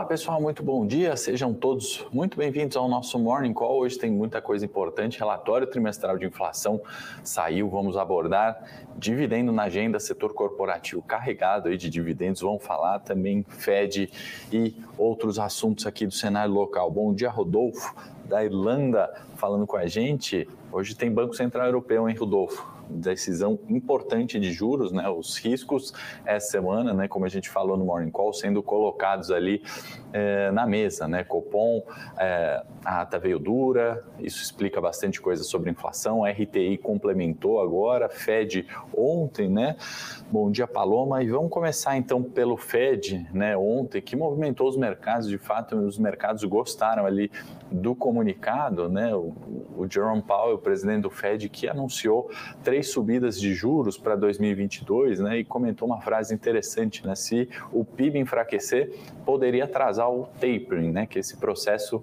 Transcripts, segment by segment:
Olá pessoal, muito bom dia. Sejam todos muito bem-vindos ao nosso Morning Call. Hoje tem muita coisa importante. Relatório trimestral de inflação saiu. Vamos abordar dividendo na agenda, setor corporativo carregado aí de dividendos. Vamos falar também Fed e outros assuntos aqui do cenário local. Bom dia, Rodolfo, da Irlanda, falando com a gente. Hoje tem Banco Central Europeu, hein, Rodolfo? Decisão importante de juros, né? Os riscos essa semana, né? Como a gente falou no Morning Call, sendo colocados ali é, na mesa, né? Copom, é, a ata veio dura, isso explica bastante coisa sobre inflação. RTI complementou agora, Fed ontem, né? Bom dia, Paloma. E vamos começar então pelo Fed, né? Ontem, que movimentou os mercados, de fato, os mercados gostaram ali do comunicado, né? O, o Jerome Powell, presidente do Fed, que anunciou três subidas de juros para 2022, né? E comentou uma frase interessante, né? Se o PIB enfraquecer, poderia atrasar o tapering, né? Que é esse processo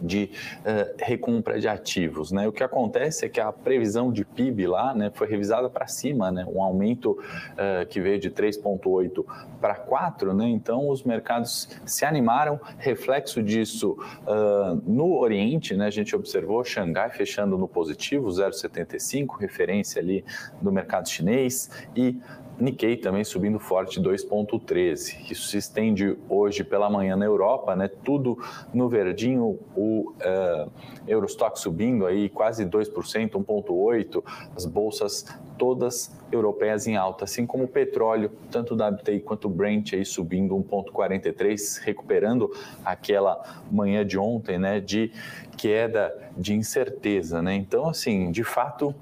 de uh, recompra de ativos. Né? O que acontece é que a previsão de PIB lá né, foi revisada para cima, né? um aumento uh, que veio de 3,8 para 4, né? então os mercados se animaram, reflexo disso uh, no Oriente, né? a gente observou Xangai fechando no positivo, 0,75, referência ali do mercado chinês, e Nikkei também subindo forte 2,13. Isso se estende hoje pela manhã na Europa, né? Tudo no verdinho, o uh, Eurostock subindo aí quase 2%, 1,8%, as bolsas todas europeias em alta, assim como o petróleo, tanto o WTI quanto o Brent aí subindo 1,43, recuperando aquela manhã de ontem, né? De queda de incerteza, né? Então, assim, de fato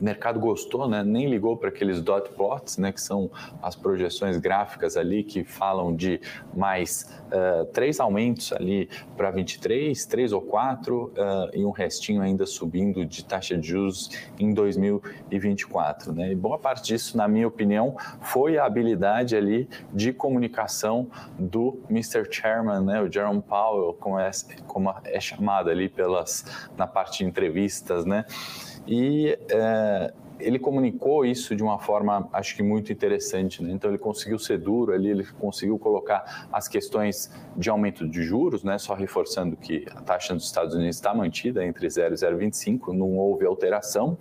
o mercado gostou, né? nem ligou para aqueles dot plots, né? que são as projeções gráficas ali que falam de mais uh, três aumentos ali para 23, três ou quatro, uh, e um restinho ainda subindo de taxa de juros em 2024. Né? E boa parte disso, na minha opinião, foi a habilidade ali de comunicação do Mr. Chairman, né? o Jerome Powell, como é, como é chamado ali pelas, na parte de entrevistas, né? E é, ele comunicou isso de uma forma, acho que muito interessante. Né? Então, ele conseguiu ser duro ali, ele conseguiu colocar as questões de aumento de juros, né? só reforçando que a taxa dos Estados Unidos está mantida entre 0 e 0,25, não houve alteração.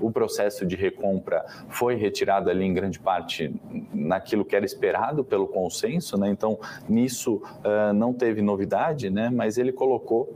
O processo de recompra foi retirado ali em grande parte naquilo que era esperado pelo consenso, né? então nisso uh, não teve novidade, né? mas ele colocou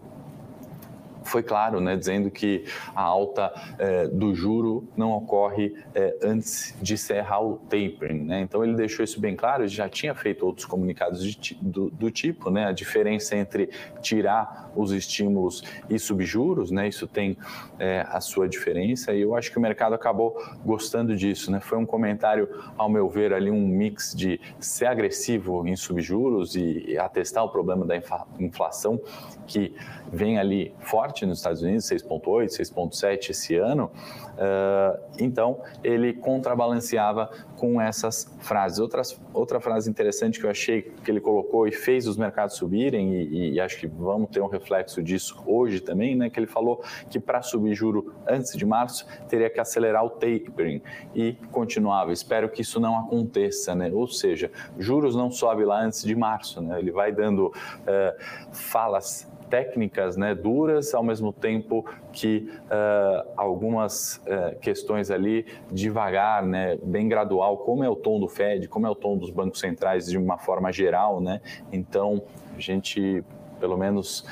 foi claro, né, dizendo que a alta é, do juro não ocorre é, antes de encerrar o tapering. Né? Então ele deixou isso bem claro, já tinha feito outros comunicados de, do, do, tipo, né? a diferença entre tirar os estímulos e subjuros, né? isso tem é, a sua diferença e eu acho que o mercado acabou gostando disso. Né? Foi um comentário, ao meu ver, ali um mix de ser agressivo em subjuros e, e atestar o problema da inflação que vem ali forte nos Estados Unidos, 6,8, 6,7 esse ano, uh, então ele contrabalanceava com essas frases. Outras, outra frase interessante que eu achei que ele colocou e fez os mercados subirem, e, e acho que vamos ter um reflexo disso hoje também, né, que ele falou que para subir juro antes de março teria que acelerar o tapering e continuava. Espero que isso não aconteça, né? ou seja, juros não sobe lá antes de março, né? ele vai dando uh, falas técnicas né, duras, ao mesmo tempo que uh, algumas uh, questões ali devagar, né, bem gradual, como é o tom do Fed, como é o tom dos bancos centrais de uma forma geral. Né? Então, a gente, pelo menos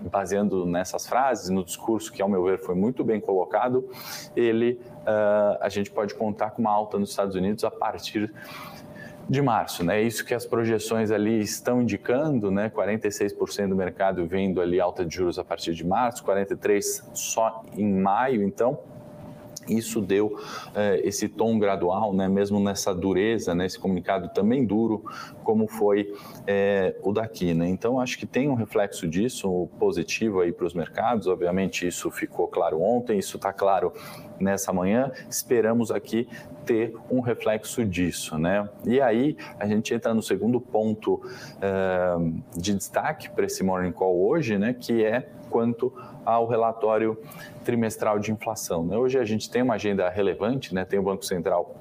baseando nessas frases, no discurso que, ao meu ver, foi muito bem colocado, ele, uh, a gente pode contar com uma alta nos Estados Unidos a partir de março, né? Isso que as projeções ali estão indicando, né? 46% do mercado vendo ali alta de juros a partir de março, 43 só em maio, então isso deu eh, esse tom gradual, né, mesmo nessa dureza, né, esse comunicado também duro, como foi eh, o daqui. Né? Então, acho que tem um reflexo disso positivo aí para os mercados. Obviamente, isso ficou claro ontem, isso está claro nessa manhã. Esperamos aqui ter um reflexo disso. Né? E aí, a gente entra no segundo ponto eh, de destaque para esse Morning Call hoje, né, que é quanto ao relatório trimestral de inflação. Né? Hoje a gente tem uma agenda relevante, né? tem o Banco Central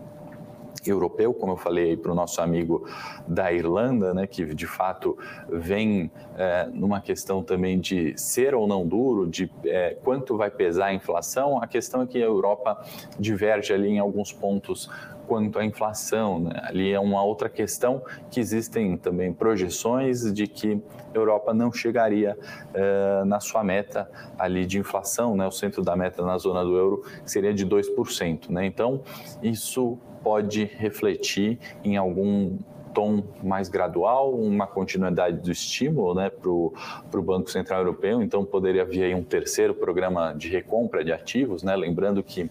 europeu, como eu falei para o nosso amigo da Irlanda, né, que de fato vem é, numa questão também de ser ou não duro, de é, quanto vai pesar a inflação. A questão é que a Europa diverge ali em alguns pontos quanto à inflação. Né? Ali é uma outra questão que existem também projeções de que a Europa não chegaria uh, na sua meta ali de inflação, né? o centro da meta na zona do euro seria de 2%. Né? Então, isso pode refletir em algum tom mais gradual, uma continuidade do estímulo né, para o Banco Central Europeu, então poderia vir aí um terceiro programa de recompra de ativos, né, lembrando que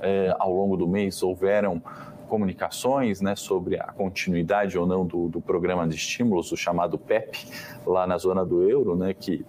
eh, ao longo do mês houveram comunicações né, sobre a continuidade ou não do, do programa de estímulos, o chamado PEP, lá na zona do euro, né, que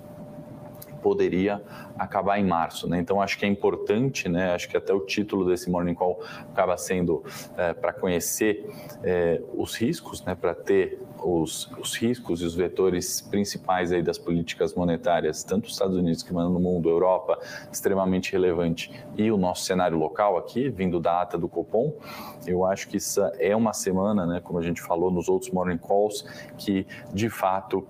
poderia acabar em março. Né? Então, acho que é importante, né? acho que até o título desse Morning Call acaba sendo é, para conhecer é, os riscos, né? para ter os, os, riscos e os vetores principais aí das políticas monetárias, tanto os Estados Unidos que mandam no mundo, Europa, extremamente relevante, e o nosso cenário local aqui, vindo da ata do Copom, eu acho que isso é uma semana, né, como a gente falou nos outros Morning Calls, que de fato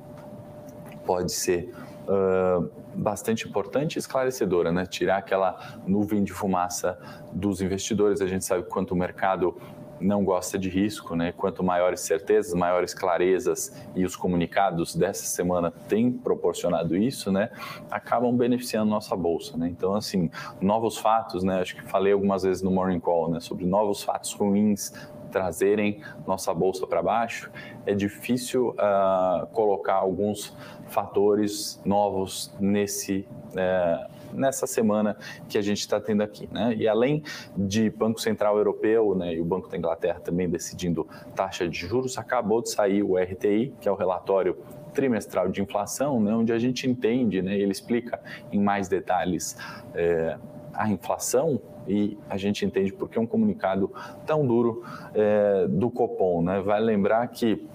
pode ser uh, bastante importante e esclarecedora, né? Tirar aquela nuvem de fumaça dos investidores. A gente sabe quanto o mercado não gosta de risco, né? Quanto maiores certezas, maiores clarezas e os comunicados dessa semana têm proporcionado isso, né? Acabam beneficiando nossa bolsa, né? Então, assim, novos fatos, né? Acho que falei algumas vezes no Morning Call, né? Sobre novos fatos ruins trazerem nossa bolsa para baixo, é difícil uh, colocar alguns fatores novos nesse. Uh, nessa semana que a gente está tendo aqui. Né? E além de Banco Central Europeu né, e o Banco da Inglaterra também decidindo taxa de juros, acabou de sair o RTI, que é o relatório trimestral de inflação, né, onde a gente entende, né, ele explica em mais detalhes é, a inflação e a gente entende por que um comunicado tão duro é, do Copom. Né? Vale lembrar que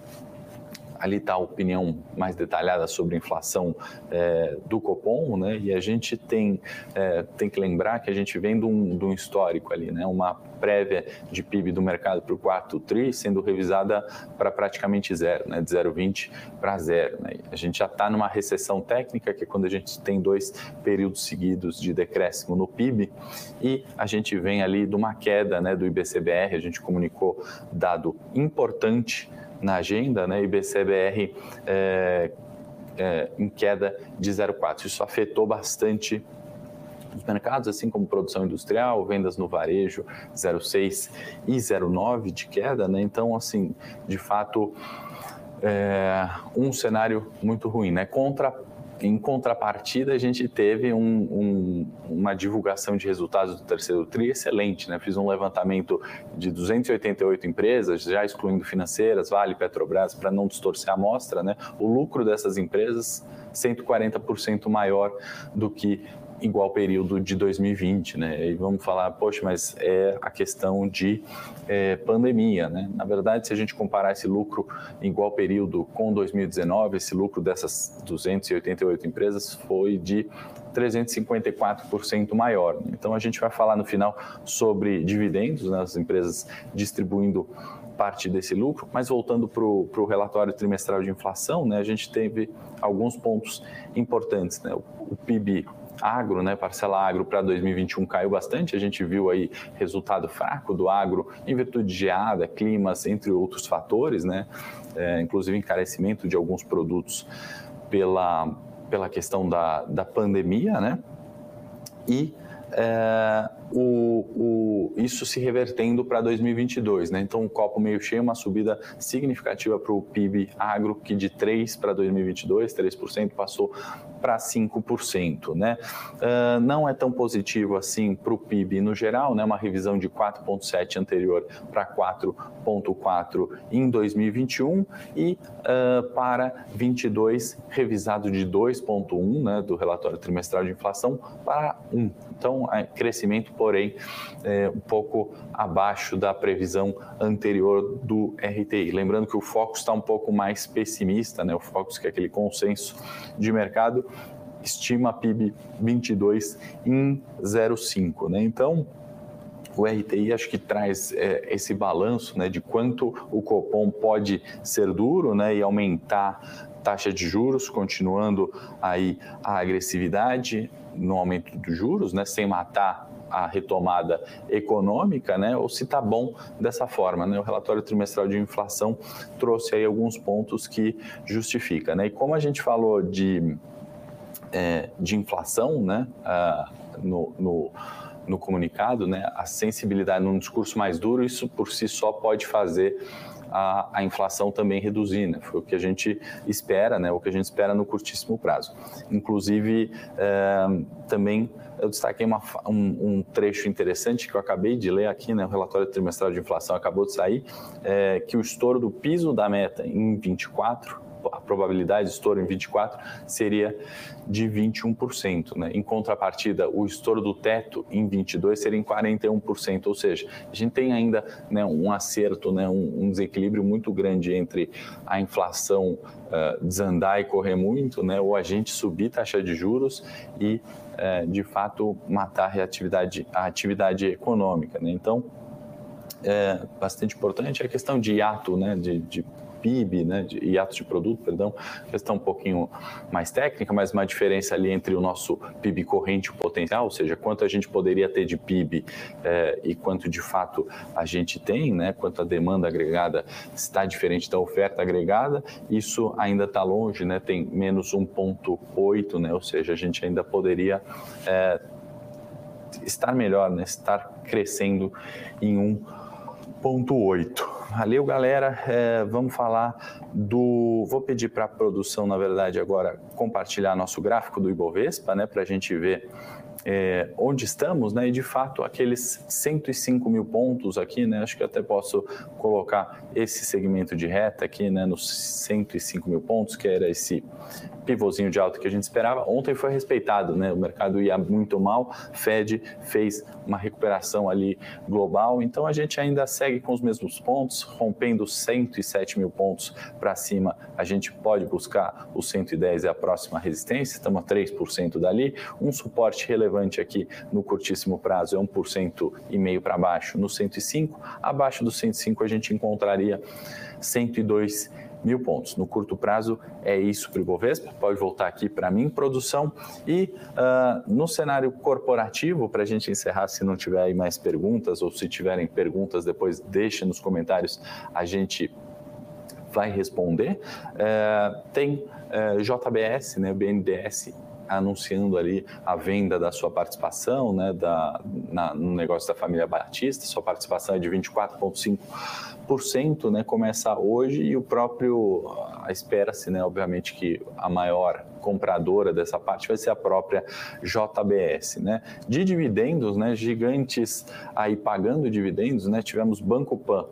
ali está a opinião mais detalhada sobre a inflação é, do Copom, né? E a gente tem, é, tem que lembrar que a gente vem de um, de um histórico ali, né? Uma prévia de PIB do mercado para o quarto TRI sendo revisada para praticamente zero, né? De 0,20 para zero. Né? A gente já está numa recessão técnica, que é quando a gente tem dois períodos seguidos de decréscimo no PIB, e a gente vem ali de uma queda né, do IBCBR, a gente comunicou dado importante na agenda, né, IBCBR é, é, em queda de 0,4. Isso afetou bastante os mercados, assim como produção industrial, vendas no varejo 0,6 e 0,9 de queda, né? Então, assim, de fato, é um cenário muito ruim, né? Contra em contrapartida, a gente teve um, um, uma divulgação de resultados do terceiro TRI excelente. Né? Fiz um levantamento de 288 empresas, já excluindo financeiras, Vale, Petrobras, para não distorcer a amostra. Né? O lucro dessas empresas 140% maior do que igual período de 2020, né? E vamos falar, poxa, mas é a questão de é, pandemia, né? Na verdade, se a gente comparar esse lucro igual período com 2019, esse lucro dessas 288 empresas foi de 354% maior. Então, a gente vai falar no final sobre dividendos, né? as empresas distribuindo parte desse lucro, mas voltando para o relatório trimestral de inflação, né, a gente teve alguns pontos importantes. Né? O, o PIB agro, né, parcela agro para 2021 caiu bastante, a gente viu aí resultado fraco do agro em virtude de geada, climas, entre outros fatores, né, é, inclusive encarecimento de alguns produtos pela, pela questão da, da pandemia, né, e é, o, o, isso se revertendo para 2022. Né? Então, um copo meio cheio, uma subida significativa para o PIB agro, que de 3% para 2022, 3% passou para 5%. Né? Uh, não é tão positivo assim para o PIB no geral, né? uma revisão de 4,7% anterior para 4,4% em 2021 e uh, para 22 revisado de 2,1% né, do relatório trimestral de inflação para 1%. Então, é crescimento porém é, um pouco abaixo da previsão anterior do RTI. Lembrando que o Focus está um pouco mais pessimista, né? o Focus que é aquele consenso de mercado, estima PIB 22 em 0,5. Né? Então, o RTI acho que traz é, esse balanço né, de quanto o Copom pode ser duro né, e aumentar taxa de juros, continuando aí a agressividade no aumento dos juros, né, sem matar a retomada econômica, né, ou se está bom dessa forma. Né? O relatório trimestral de inflação trouxe aí alguns pontos que justifica. Né? E como a gente falou de, é, de inflação né, no, no no comunicado, né, a sensibilidade num discurso mais duro, isso por si só pode fazer a, a, inflação também reduzir, né? Foi o que a gente espera, né? O que a gente espera no curtíssimo prazo. Inclusive, é, também eu destaquei uma, um, um, trecho interessante que eu acabei de ler aqui, né? O relatório trimestral de inflação acabou de sair, é, que o estouro do piso da meta em 24 a probabilidade de estouro em 24 seria de 21%. Né? Em contrapartida, o estouro do teto em 22 seria em 41%, ou seja, a gente tem ainda né, um acerto, né, um, um, desequilíbrio muito grande entre a inflação uh, desandar e correr muito, né, ou a gente subir taxa de juros e, uh, de fato, matar a atividade, a atividade econômica. Né? Então, é bastante importante a questão de hiato, né, de, de PIB, né, de, e atos de produto, perdão, questão um pouquinho mais técnica, mas uma diferença ali entre o nosso PIB corrente e o potencial, ou seja, quanto a gente poderia ter de PIB é, e quanto de fato a gente tem, né, quanto a demanda agregada está diferente da oferta agregada, isso ainda está longe, né, tem menos 1,8, né, ou seja, a gente ainda poderia é, estar melhor, né, estar crescendo em 1,8. Valeu, galera. É, vamos falar do. Vou pedir para a produção, na verdade, agora compartilhar nosso gráfico do Ibovespa, né, para a gente ver é, onde estamos, né? E de fato, aqueles 105 mil pontos aqui, né? Acho que até posso colocar esse segmento de reta aqui, né? Nos 105 mil pontos, que era esse pivôzinho de alta que a gente esperava. Ontem foi respeitado, né? O mercado ia muito mal, Fed fez uma recuperação ali global, então a gente ainda segue com os mesmos pontos, rompendo 107 mil pontos para cima, a gente pode buscar o 110 é a próxima resistência, estamos a 3% dali, um suporte relevante aqui no curtíssimo prazo é 1% e meio para baixo. No 105, abaixo do 105 a gente encontraria 102 mil pontos. No curto prazo é isso para o Ibovespa, pode voltar aqui para mim, produção. E uh, no cenário corporativo, para a gente encerrar, se não tiver aí mais perguntas, ou se tiverem perguntas, depois deixe nos comentários, a gente vai responder. Uh, tem uh, eh, JBS, né, BNDES anunciando ali a venda da sua participação, né, da, na, no negócio da família Batista, sua participação é de 24,5 cento, né, começa hoje e o próprio espera-se, né, obviamente que a maior compradora dessa parte vai ser a própria JBS, né? De dividendos, né, gigantes aí pagando dividendos, né? Tivemos Banco Pan,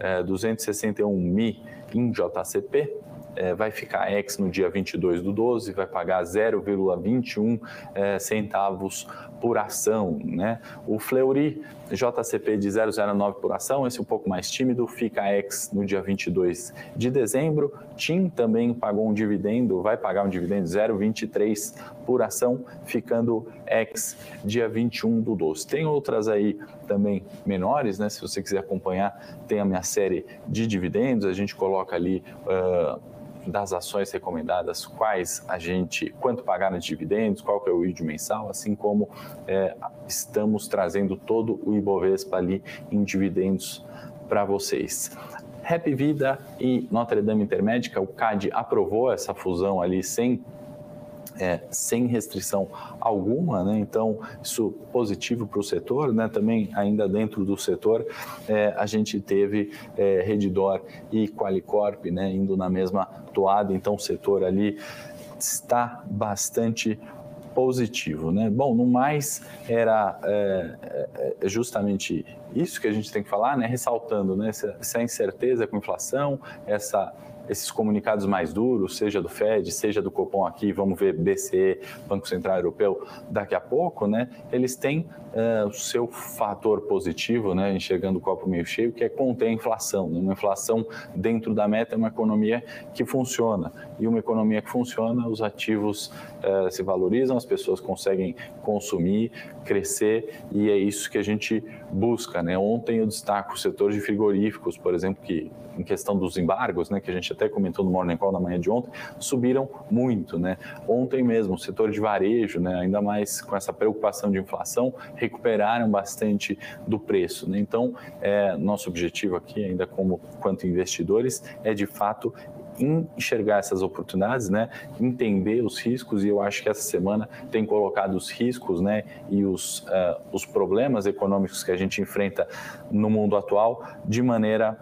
é, 261 mil em JCP, é, vai ficar ex no dia 22 do 12, vai pagar 0,21 é, centavos por ação. Né? O Fleury JCP de 0,09 por ação, esse um pouco mais tímido, fica ex no dia 22 de dezembro. TIM também pagou um dividendo, vai pagar um dividendo 0,23 por ação, ficando ex dia 21 do 12. Tem outras aí também menores, né? Se você quiser acompanhar, tem a minha série de dividendos, a gente coloca ali. Uh, das ações recomendadas, quais a gente, quanto pagar nos dividendos, qual que é o yield mensal, assim como é, estamos trazendo todo o Ibovespa ali em dividendos para vocês. Happy Vida e Notre Dame Intermédica, o CAD aprovou essa fusão ali sem é, sem restrição alguma, né? então isso positivo para o setor, né? também ainda dentro do setor é, a gente teve é, e Qualicorp né? indo na mesma toada, então o setor ali está bastante positivo, né? Bom, no mais era é, é, é, justamente isso que a gente tem que falar, né? Ressaltando, né? Essa, essa incerteza com inflação, essa esses comunicados mais duros, seja do Fed, seja do Copom aqui, vamos ver BCE, Banco Central Europeu, daqui a pouco, né, eles têm uh, o seu fator positivo, né, enxergando o copo meio cheio, que é conter a inflação. Né? Uma inflação dentro da meta é uma economia que funciona. E uma economia que funciona, os ativos uh, se valorizam, as pessoas conseguem consumir, crescer, e é isso que a gente busca. Né? Ontem eu destaco o setor de frigoríficos, por exemplo, que em questão dos embargos, né, que a gente até comentou no Morning Call na manhã de ontem, subiram muito. Né? Ontem mesmo, o setor de varejo, né, ainda mais com essa preocupação de inflação, recuperaram bastante do preço. Né? Então, é, nosso objetivo aqui, ainda como quanto investidores, é de fato enxergar essas oportunidades, né, entender os riscos e eu acho que essa semana tem colocado os riscos, né, e os, uh, os problemas econômicos que a gente enfrenta no mundo atual de maneira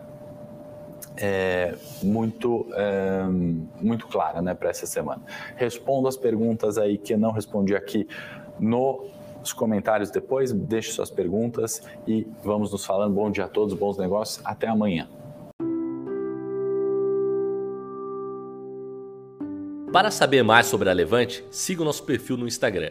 é, muito, é, muito clara né, para essa semana. Respondo as perguntas aí que não respondi aqui nos comentários depois, deixe suas perguntas e vamos nos falando. Bom dia a todos, bons negócios, até amanhã. Para saber mais sobre a Levante, siga o nosso perfil no Instagram